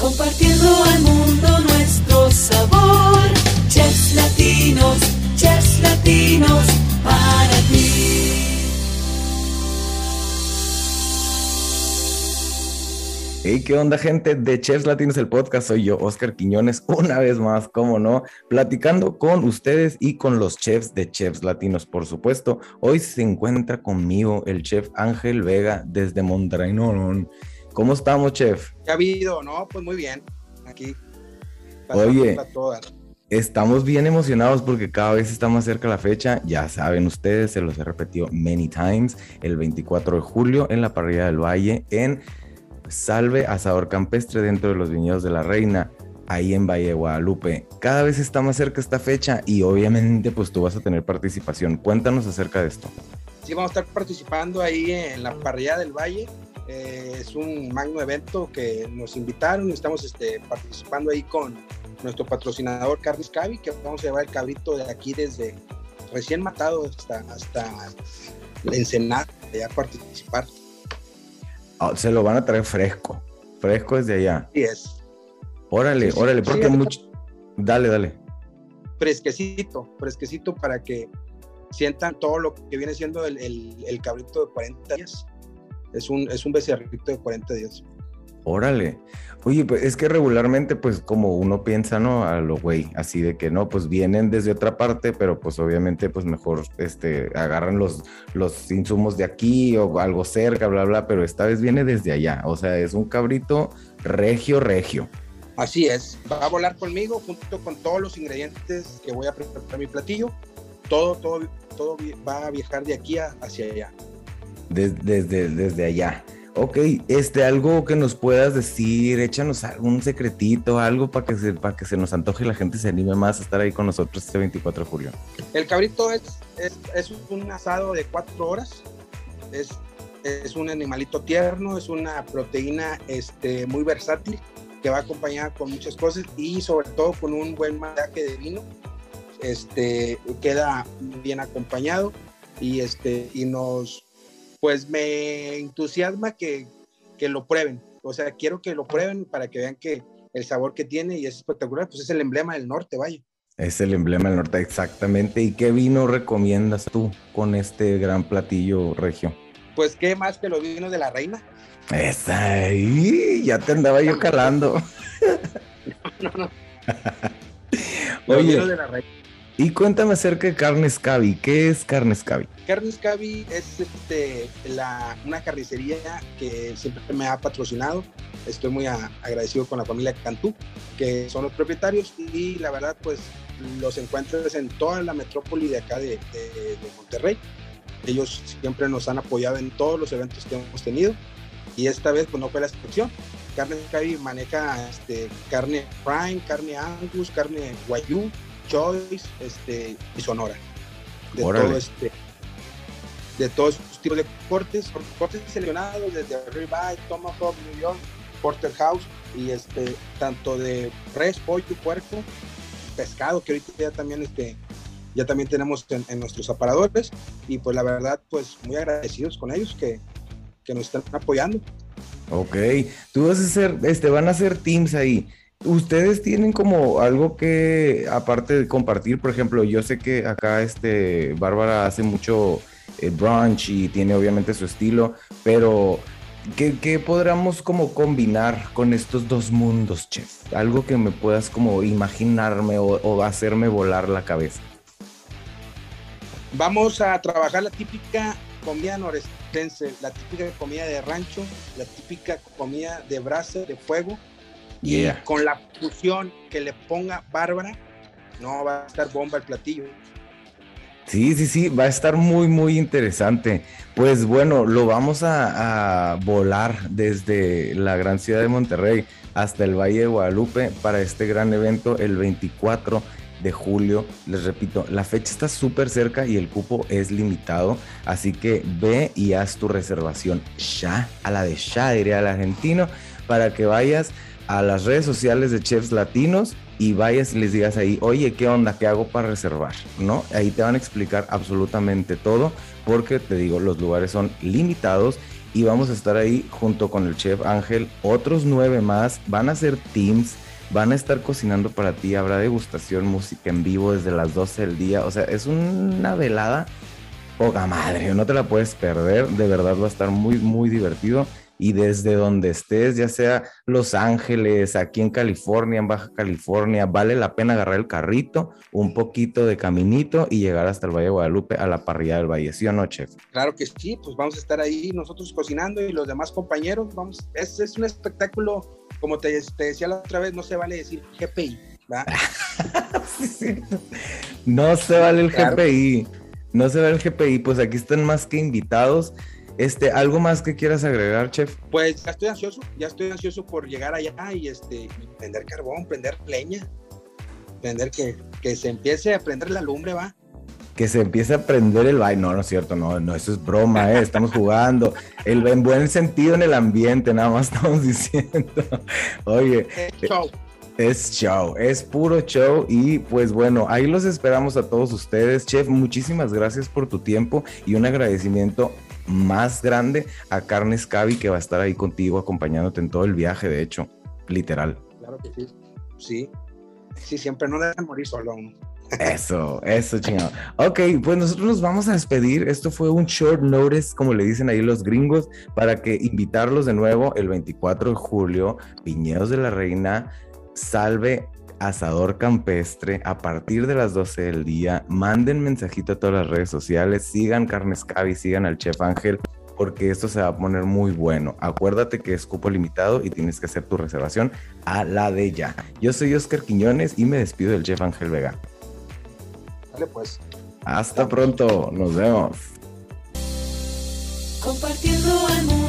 compartiendo al mundo nuestro sabor. Chefs latinos, chefs latinos, para ti. Hey, ¿qué onda, gente de Chefs Latinos, el podcast? Soy yo, Oscar Quiñones, una vez más, cómo no, platicando con ustedes y con los chefs de Chefs Latinos, por supuesto. Hoy se encuentra conmigo el chef Ángel Vega desde Monterrey, ¿Cómo estamos, chef? ¿Qué ha habido? No, pues muy bien. Aquí. Oye, estamos bien emocionados porque cada vez está más cerca la fecha. Ya saben ustedes, se los he repetido many times. El 24 de julio en la parrilla del Valle en Salve Asador Campestre dentro de los viñedos de la Reina, ahí en Valle de Guadalupe. Cada vez está más cerca esta fecha y obviamente pues tú vas a tener participación. Cuéntanos acerca de esto. Sí, vamos a estar participando ahí en la parrilla del Valle. Eh, es un magno evento que nos invitaron y estamos este, participando ahí con nuestro patrocinador Carlos Cavi, que vamos a llevar el cabrito de aquí desde recién matado hasta, hasta la Ensenada, a participar. Ah, se lo van a traer fresco. Fresco desde allá. Sí es. Órale, órale, porque mucho. Dale, dale. Fresquecito, fresquecito para que sientan todo lo que viene siendo el, el, cabrito de 40 días. Es un, es un becerrito de 40 días. Órale. Oye, pues es que regularmente, pues como uno piensa, ¿no? A lo güey, así de que no, pues vienen desde otra parte, pero pues obviamente, pues mejor, este, agarran los, los insumos de aquí o algo cerca, bla, bla, pero esta vez viene desde allá. O sea, es un cabrito regio, regio. Así es, va a volar conmigo junto con todos los ingredientes que voy a preparar para mi platillo. Todo, todo, todo va a viajar de aquí hacia allá. Desde, desde, desde allá. Ok, este, algo que nos puedas decir, échanos algún secretito, algo para que, se, para que se nos antoje y la gente se anime más a estar ahí con nosotros este 24 de julio. El cabrito es, es, un asado de cuatro horas, es, es, un animalito tierno, es una proteína este, muy versátil que va acompañada con muchas cosas y sobre todo con un buen maridaje de vino, este, queda bien acompañado y, este, y nos pues me entusiasma que, lo prueben. O sea, quiero que lo prueben para que vean que el sabor que tiene y es espectacular, pues es el emblema del norte, vaya. Es el emblema del norte, exactamente. ¿Y qué vino recomiendas tú con este gran platillo regio? Pues qué más que los vinos de la reina. Esa ahí, ya te andaba yo calando. no, no. Oye, de la reina. Y cuéntame acerca de Carnes Cavi. ¿Qué es Carnes Cavi? Carnes Cavi es este, la, una carnicería que siempre me ha patrocinado. Estoy muy agradecido con la familia Cantú, que son los propietarios y la verdad pues los encuentras en toda la metrópoli de acá de, Monterrey. Ellos siempre nos han apoyado en todos los eventos que hemos tenido y esta vez pues no fue la excepción. Carnes Cavi maneja este, carne prime, carne angus, carne guayú, Choice este, y Sonora. De todo este de todos estos tipos de cortes, cortes seleccionados desde Ribeye, Tomahawk, New York, Porterhouse y este tanto de res, pollo, puerco, pescado que ahorita ya también este ya también tenemos en, nuestros aparadores y pues la verdad pues muy agradecidos con ellos que, que nos están apoyando. Ok, tú vas a hacer, este, van a hacer teams ahí. Ustedes tienen como algo que, aparte de compartir, por ejemplo, yo sé que acá este Bárbara hace mucho eh, brunch y tiene obviamente su estilo, pero ¿qué, podríamos como combinar con estos dos mundos, chef? Algo que me puedas como imaginarme o, o hacerme volar la cabeza. Vamos a trabajar la típica comida norestense, la típica comida de rancho, la típica comida de brasa, de fuego, y con la fusión que le ponga Bárbara, no va a estar bomba el platillo. Sí, sí, sí, va a estar muy, muy interesante. Pues bueno, lo vamos a, volar desde la gran ciudad de Monterrey hasta el Valle de Guadalupe para este gran evento el 24 de julio. Les repito, la fecha está súper cerca y el cupo es limitado, así que ve y haz tu reservación ya, a la de ya, diría el argentino, para que vayas a las redes sociales de Chefs Latinos y vayas y les digas ahí, oye, ¿qué onda? ¿Qué hago para reservar? ¿No? Ahí te van a explicar absolutamente todo porque te digo, los lugares son limitados y vamos a estar ahí junto con el chef Ángel, otros nueve más, van a ser teams, van a estar cocinando para ti, habrá degustación, música en vivo desde las 12 del día, o sea, es una velada poca madre, no te la puedes perder, de verdad va a estar muy, muy divertido y desde donde estés, ya sea Los Ángeles, aquí en California, en Baja California, vale la pena agarrar el carrito, un poquito de caminito y llegar hasta el Valle de Guadalupe a la parrilla del Valle, ¿sí o no, chef? Claro que sí, pues vamos a estar ahí nosotros cocinando y los demás compañeros, vamos, es, es un espectáculo, como te, decía la otra vez, no se vale decir GPI, ¿verdad? No se vale el GPI. No se vale el GPI, pues aquí están más que invitados. Este, ¿algo más que quieras agregar, chef? Pues ya estoy ansioso, ya estoy ansioso por llegar allá y este, prender carbón, prender leña, prender que, que se empiece a prender la lumbre, va. Que se empiece a prender el baile. No, no es cierto, no, no, eso es broma, ¿eh? estamos jugando. El, en buen sentido en el ambiente, nada más estamos diciendo. Oye. Chau. Es show, es puro show y pues bueno, ahí los esperamos a todos ustedes. Chef, muchísimas gracias por tu tiempo y un agradecimiento más grande a Carnes Cavi que va a estar ahí contigo acompañándote en todo el viaje, de hecho, literal. Claro que sí. Sí, sí, siempre no dejan morir solo Eso, eso, chingado. Ok, pues nosotros nos vamos a despedir. Esto fue un short notice, como le dicen ahí los gringos, para que invitarlos de nuevo el 24 de julio, Viñedos de la Reina, salve Asador Campestre a partir de las 12 del día. Manden mensajito a todas las redes sociales, sigan Carnes Cavi, sigan al Chef Ángel, porque esto se va a poner muy bueno. Acuérdate que es cupo limitado y tienes que hacer tu reservación a la de ya. Yo soy Oscar Quiñones y me despido del Chef Ángel Vega. Dale pues. Hasta pronto, nos vemos. Compartiendo al mundo